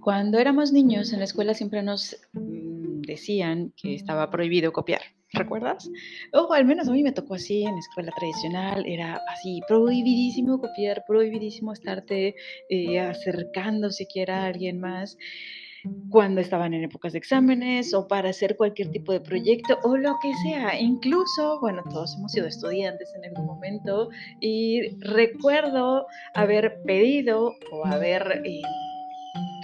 Cuando éramos niños en la escuela siempre nos mm, decían que estaba prohibido copiar, ¿recuerdas? O al menos a mí me tocó así en la escuela tradicional, era así, prohibidísimo copiar, prohibidísimo estarte eh, acercando siquiera a alguien más cuando estaban en épocas de exámenes o para hacer cualquier tipo de proyecto o lo que sea. Incluso, bueno, todos hemos sido estudiantes en algún momento y recuerdo haber pedido o haber... Eh,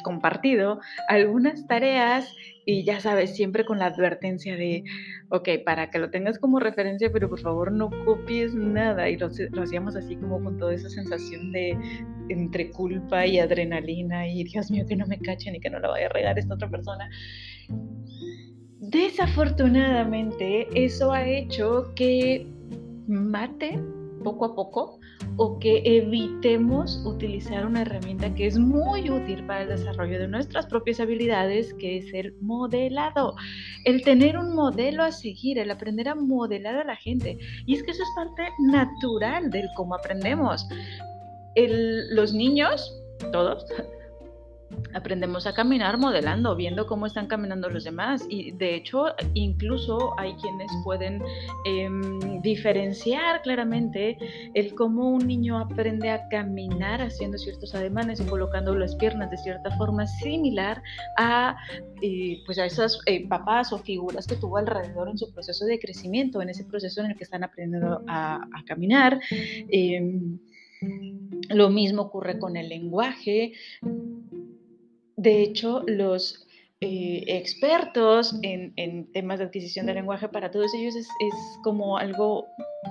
compartido algunas tareas y ya sabes, siempre con la advertencia de, ok, para que lo tengas como referencia, pero por favor no copies nada. Y lo, hacíamos así como con toda esa sensación de entre culpa y adrenalina y Dios mío, que no me cachen y que no la vaya a regar esta otra persona. Desafortunadamente, eso ha hecho que mate poco a poco o que evitemos utilizar una herramienta que es muy útil para el desarrollo de nuestras propias habilidades, que es el modelado. El tener un modelo a seguir, el aprender a modelar a la gente. Y es que eso es parte natural del cómo aprendemos. los niños, todos, aprendemos a caminar modelando, viendo cómo están caminando los demás. Y de hecho, incluso hay quienes pueden em, diferenciar claramente el cómo un niño aprende a caminar haciendo ciertos ademanes y colocando las piernas de cierta forma similar a, eh, pues a esos eh, papás o figuras que tuvo alrededor en su proceso de crecimiento, en ese proceso en el que están aprendiendo a, caminar. Em, lo mismo ocurre con el lenguaje. De hecho, los eh, expertos en, temas de adquisición de lenguaje, para todos ellos es, como algo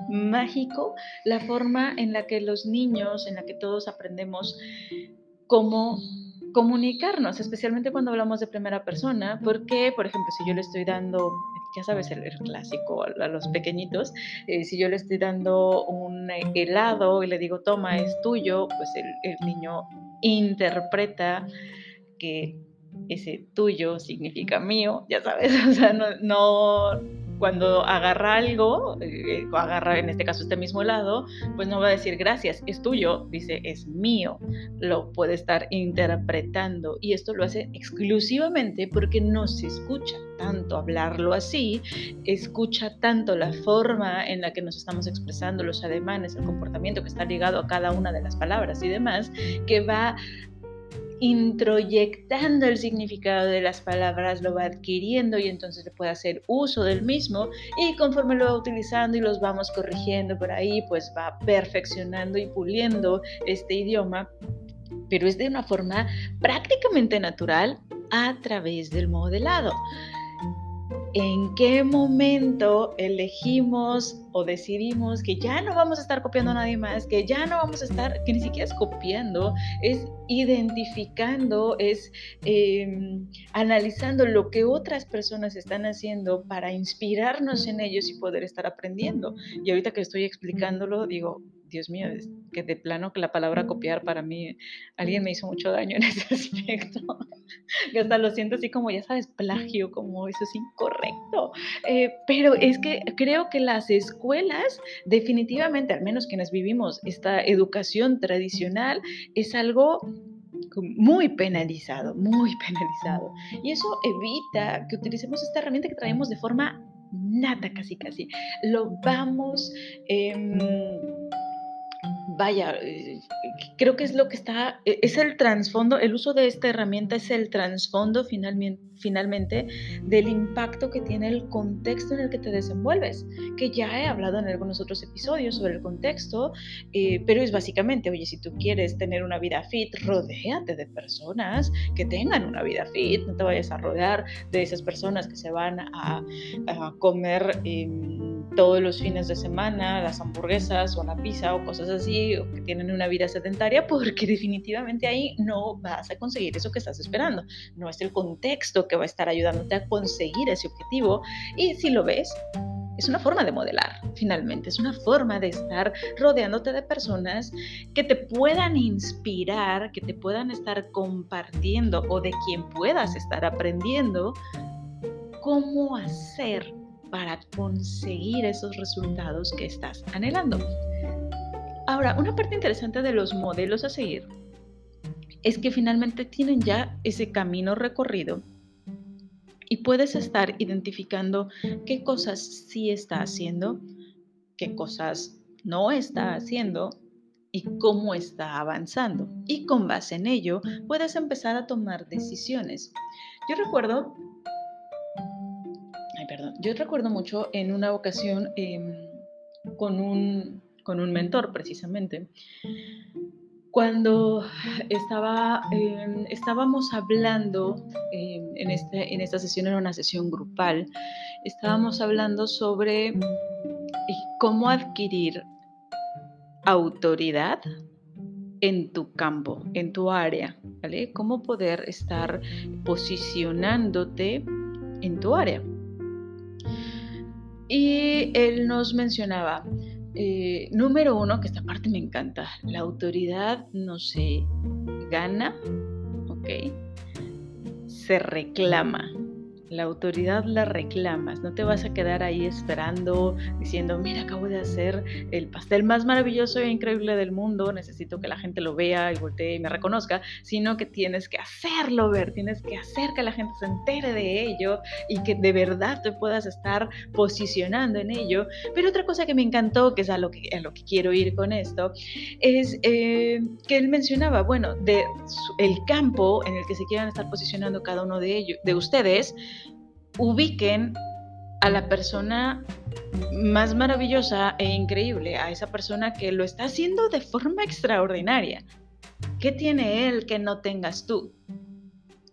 mágico la forma en la que los niños, en la que todos aprendemos cómo comunicarnos, especialmente cuando hablamos de primera persona, porque, por ejemplo, si yo le estoy dando, ya sabes, el, clásico a los pequeñitos, eh, si yo le estoy dando un helado y le digo, toma, es tuyo, pues el, el niño interpreta que ese tuyo significa mío, ya sabes, o sea, no, cuando agarra algo, eh, agarra en este caso este mismo helado, pues no va a decir gracias, es tuyo, dice es mío, lo puede estar interpretando y esto lo hace exclusivamente porque no se escucha tanto hablarlo así, escucha tanto la forma en la que nos estamos expresando, los ademanes, el comportamiento que está ligado a cada una de las palabras y demás, que va introyectando el significado de las palabras, lo va adquiriendo y entonces le puede hacer uso del mismo y conforme lo va utilizando y los vamos corrigiendo por ahí, pues va perfeccionando y puliendo este idioma, pero es de una forma prácticamente natural a través del modelado en qué momento elegimos o decidimos que ya no vamos a estar copiando a nadie más, que ya no vamos a estar, que ni siquiera es copiando, es identificando, es em, analizando lo que otras personas están haciendo para inspirarnos en ellos y poder estar aprendiendo. Y ahorita que estoy explicándolo, digo, Dios mío, es que de plano que la palabra copiar para mí, alguien me hizo mucho daño en ese aspecto. que hasta lo siento así como, ya sabes, plagio, como eso es incorrecto. Eh, pero es que creo que las escuelas, definitivamente, al menos quienes vivimos esta educación tradicional, es algo muy penalizado, muy penalizado. Y eso evita que utilicemos esta herramienta que traemos de forma nata, casi, casi. Lo vamos... Em, vaya, eh, creo que es lo que está, e, es el trasfondo, el uso de esta herramienta es el trasfondo finalmente, finalmente del impacto que tiene el contexto en el que te desenvuelves, que ya he hablado en algunos otros episodios sobre el contexto, eh, pero es básicamente, oye, si tú quieres tener una vida fit, rodéate de personas que tengan una vida fit, no te vayas a rodear de esas personas que se van a, comer todos los fines de semana las hamburguesas o la pizza o cosas así, o que tienen una vida sedentaria, porque definitivamente ahí no vas a conseguir eso que estás esperando. No es el contexto que va a estar ayudándote a conseguir ese objetivo. Y si lo ves, es una forma de modelar, finalmente, es una forma de estar rodeándote de personas que te puedan inspirar, que te puedan estar compartiendo o de quien puedas estar aprendiendo cómo hacer para conseguir esos resultados que estás anhelando. Ahora, una parte interesante de los modelos a seguir es que finalmente tienen ya ese camino recorrido y puedes estar identificando qué cosas sí está haciendo, qué cosas no está haciendo y cómo está avanzando. Y con base en ello puedes empezar a tomar decisiones. Yo recuerdo, perdón, yo recuerdo mucho en una ocasión em, con, un, con un mentor precisamente, cuando estaba, em, estábamos hablando em, en, este, en esta sesión, era una sesión grupal, estábamos hablando sobre eh, cómo adquirir autoridad en tu campo, en tu área, ¿vale? Cómo poder estar posicionándote en tu área. Y él nos mencionaba, eh, número uno, que esta parte me encanta, la autoridad no se gana, ¿ok? Se reclama. La autoridad la reclamas, no te vas a quedar ahí esperando, diciendo, mira, acabo de hacer el pastel más maravilloso e increíble del mundo, necesito que la gente lo vea y voltee y me reconozca, sino que tienes que hacerlo ver, tienes que hacer que la gente se entere de ello y que de verdad te puedas estar posicionando en ello. Pero otra cosa que me encantó, que es a lo que, a lo que quiero ir con esto, es eh, que él mencionaba, bueno, de el campo en el que se quieran estar posicionando cada uno de ellos, de ustedes, ubiquen a la persona más maravillosa e increíble, a esa persona que lo está haciendo de forma extraordinaria. ¿Qué tiene él que no tengas tú?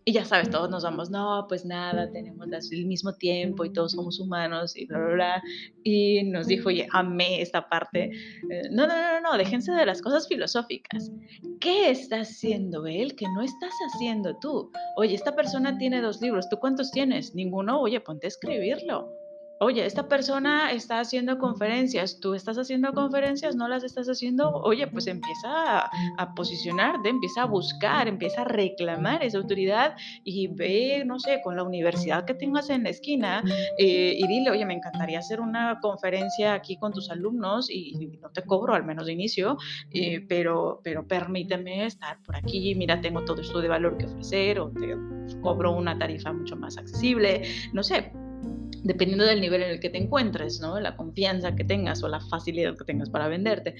Y ya sabes, todos nos vamos, no, pues nada, tenemos el mismo tiempo y todos somos humanos y bla, bla, bla. Y nos dijo, oye, amé esta parte. Eh, no, no, no, no, déjense de las cosas filosóficas. ¿Qué está haciendo él que no estás haciendo tú? Oye, esta persona tiene dos libros, ¿tú cuántos tienes? Ninguno, oye, ponte a escribirlo oye, esta persona está haciendo conferencias, tú estás haciendo conferencias, no las estás haciendo, oye, pues empieza a, posicionarte, empieza a buscar, empieza a reclamar esa autoridad y ve, no sé, con la universidad que tengas en la esquina eh, y dile, oye, me encantaría hacer una conferencia aquí con tus alumnos y, no te cobro, al menos de inicio, eh, pero, pero permíteme estar por aquí, mira, tengo todo esto de valor que ofrecer o te cobro una tarifa mucho más accesible, no sé, dependiendo del nivel en el que te encuentres, ¿no? La confianza que tengas o la facilidad que tengas para venderte.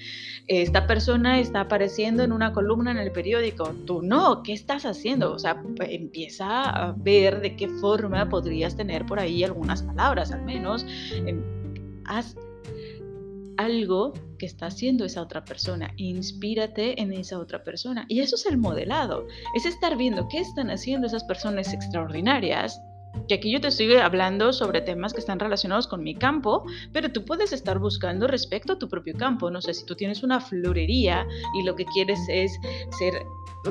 Esta persona está apareciendo en una columna en el periódico, tú no, ¿qué estás haciendo? O sea, empieza a ver de qué forma podrías tener por ahí algunas palabras, al menos. Em, haz algo que está haciendo esa otra persona, inspírate en esa otra persona. Y eso es el modelado, es estar viendo qué están haciendo esas personas extraordinarias que aquí yo te estoy hablando sobre temas que están relacionados con mi campo, pero tú puedes estar buscando respecto a tu propio campo. No sé, si tú tienes una florería y lo que quieres es ser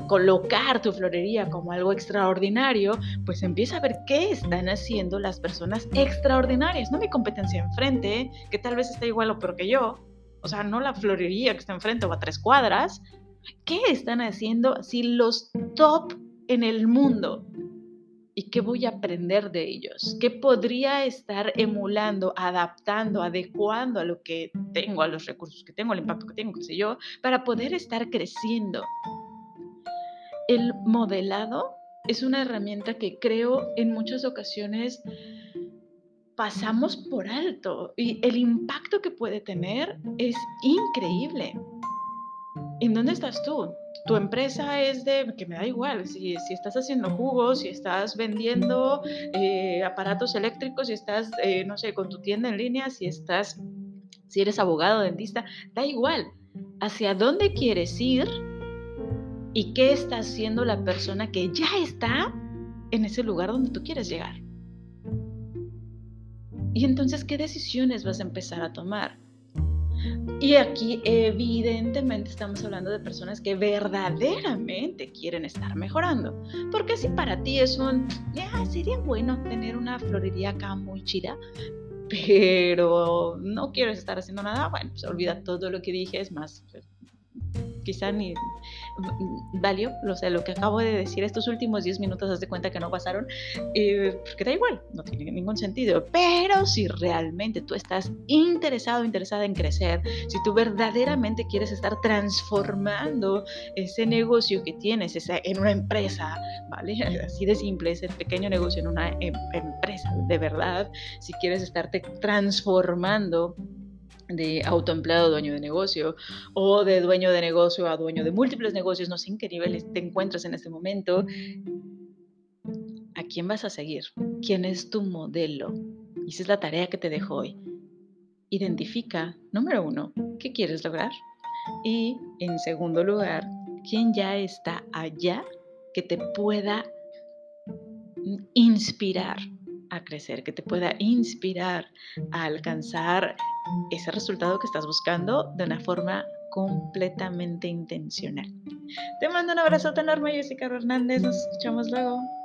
colocar tu florería como algo extraordinario, pues empieza a ver qué están haciendo las personas extraordinarias, no mi competencia enfrente, que tal vez está igual o peor que yo, o sea, no la florería que está enfrente o a tres cuadras, ¿qué están haciendo si los top en el mundo ¿Y qué voy a aprender de ellos? ¿Qué podría estar emulando, adaptando, adecuando a lo que tengo, a los recursos que tengo, al impacto que tengo, qué sé yo, para poder estar creciendo? El modelado es una herramienta que creo en muchas ocasiones pasamos por alto y el impacto que puede tener es increíble. ¿En dónde estás tú? tu empresa es de, que me da igual, si, si estás haciendo jugos, si estás vendiendo eh, aparatos eléctricos, si estás, eh, no sé, con tu tienda en línea, si estás, si eres abogado, dentista, da igual. ¿Hacia dónde quieres ir? ¿Y qué está haciendo la persona que ya está en ese lugar donde tú quieres llegar? Y entonces, ¿qué decisiones vas a empezar a tomar? Y aquí evidentemente estamos hablando de personas que verdaderamente quieren estar mejorando. Porque si para ti es un, sería bueno tener una florería acá muy chida, pero no quieres estar haciendo nada, bueno, pues olvida todo lo que dije, es más, pues, quizá ni, valió, o sea, lo que acabo de decir estos últimos 10 minutos, haz de cuenta que no pasaron, eh, porque da igual, no tiene ningún sentido. Pero si realmente tú estás interesado, interesada en crecer, si tú verdaderamente quieres estar transformando ese negocio que tienes esa, en una empresa, ¿vale? Así de simple, ese pequeño negocio en una em, empresa, de verdad, si quieres estarte transformando de autoempleado dueño de negocio o de dueño de negocio a dueño de múltiples negocios, no sé en qué niveles te encuentras en este momento, ¿a quién vas a seguir? ¿Quién es tu modelo? Y esa es la tarea que te dejo hoy. Identifica, número uno, ¿qué quieres lograr? Y en segundo lugar, ¿quién ya está allá que te pueda inspirar a crecer, que te pueda inspirar a alcanzar ese resultado que estás buscando de una forma completamente intencional. Te mando un abrazo enorme, Jessica Hernández. Nos escuchamos luego.